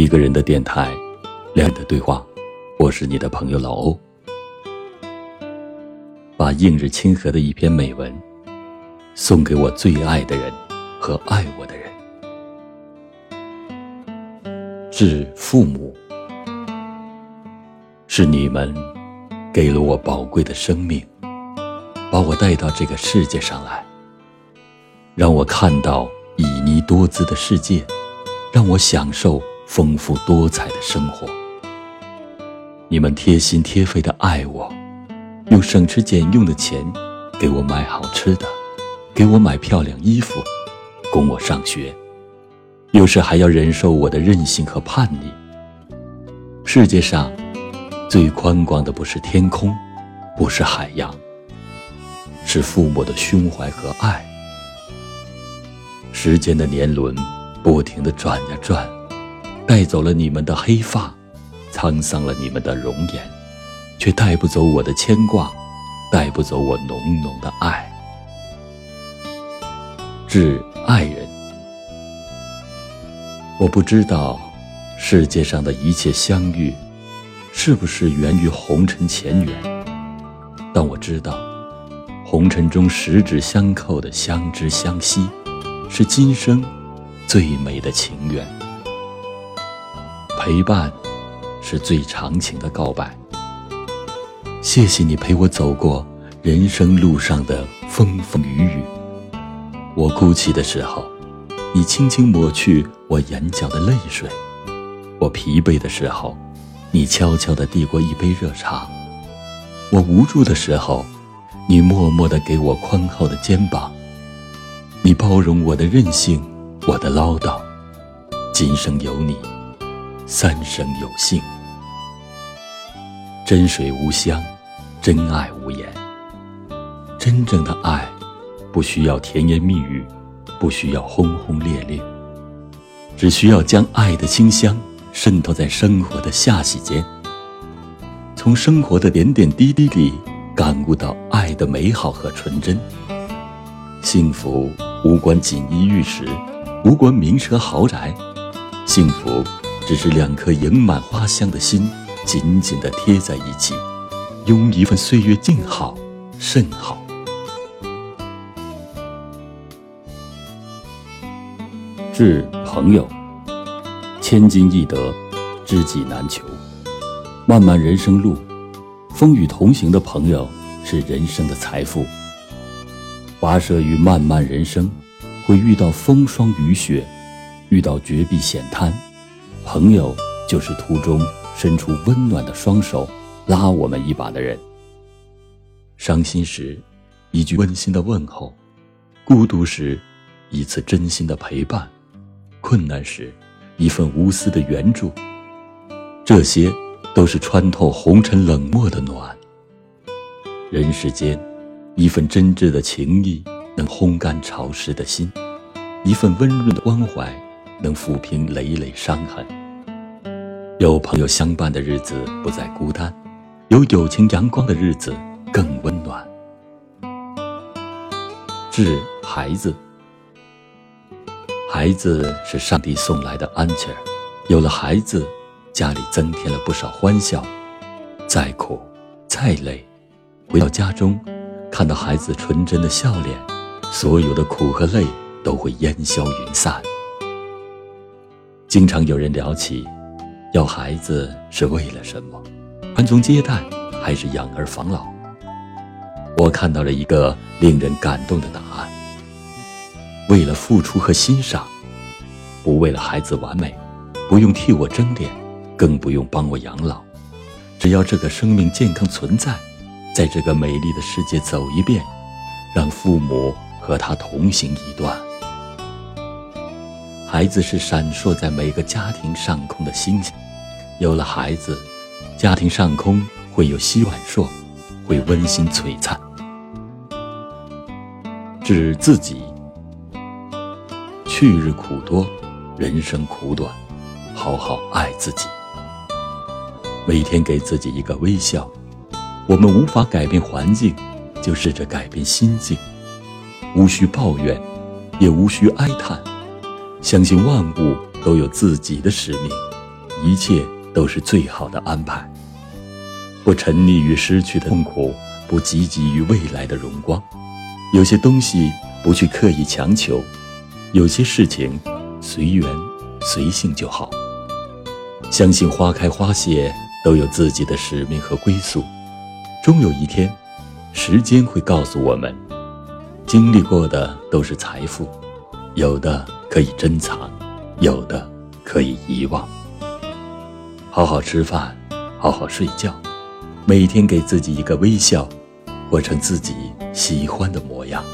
一个人的电台，两人的对话。我是你的朋友老欧。把映日清河的一篇美文，送给我最爱的人和爱我的人。致父母，是你们给了我宝贵的生命，把我带到这个世界上来，让我看到旖旎多姿的世界，让我享受丰富多彩的生活。你们贴心贴肺的爱我。用省吃俭用的钱，给我买好吃的，给我买漂亮衣服，供我上学。有时还要忍受我的任性和叛逆。世界上，最宽广的不是天空，不是海洋，是父母的胸怀和爱。时间的年轮不停地转呀转，带走了你们的黑发，沧桑了你们的容颜。却带不走我的牵挂，带不走我浓浓的爱。致爱人，我不知道世界上的一切相遇，是不是源于红尘前缘，但我知道，红尘中十指相扣的相知相惜，是今生最美的情缘。陪伴，是最长情的告白。谢谢你陪我走过人生路上的风风雨雨。我哭泣的时候，你轻轻抹去我眼角的泪水；我疲惫的时候，你悄悄地递过一杯热茶；我无助的时候，你默默地给我宽厚的肩膀。你包容我的任性，我的唠叨。今生有你，三生有幸。真水无香，真爱无言。真正的爱，不需要甜言蜜语，不需要轰轰烈烈，只需要将爱的清香渗透在生活的罅隙间，从生活的点点滴滴里感悟到爱的美好和纯真。幸福无关锦衣玉食，无关名车豪宅，幸福只是两颗盈满花香的心。紧紧地贴在一起，拥一份岁月静好，甚好。致朋友，千金易得，知己难求。漫漫人生路，风雨同行的朋友是人生的财富。跋涉于漫漫人生，会遇到风霜雨雪，遇到绝壁险滩，朋友就是途中。伸出温暖的双手，拉我们一把的人。伤心时，一句温馨的问候；孤独时，一次真心的陪伴；困难时，一份无私的援助。这些，都是穿透红尘冷漠的暖。人世间，一份真挚的情谊，能烘干潮湿的心；一份温润的关怀，能抚平累累伤痕。有朋友相伴的日子不再孤单，有友情阳光的日子更温暖。致孩子，孩子是上帝送来的安琪儿，有了孩子，家里增添了不少欢笑。再苦再累，回到家中，看到孩子纯真的笑脸，所有的苦和累都会烟消云散。经常有人聊起。要孩子是为了什么？传宗接代还是养儿防老？我看到了一个令人感动的答案：为了付出和欣赏，不为了孩子完美，不用替我争脸，更不用帮我养老。只要这个生命健康存在，在这个美丽的世界走一遍，让父母和他同行一段。孩子是闪烁在每个家庭上空的星星，有了孩子，家庭上空会有希望烁，会温馨璀璨。致自己，去日苦多，人生苦短，好好爱自己。每天给自己一个微笑。我们无法改变环境，就试着改变心境。无需抱怨，也无需哀叹。相信万物都有自己的使命，一切都是最好的安排。不沉溺于失去的痛苦，不汲汲于未来的荣光。有些东西不去刻意强求，有些事情随缘随性就好。相信花开花谢都有自己的使命和归宿，终有一天，时间会告诉我们，经历过的都是财富，有的可以珍藏，有的可以遗忘。好好吃饭，好好睡觉，每天给自己一个微笑。活成自己喜欢的模样。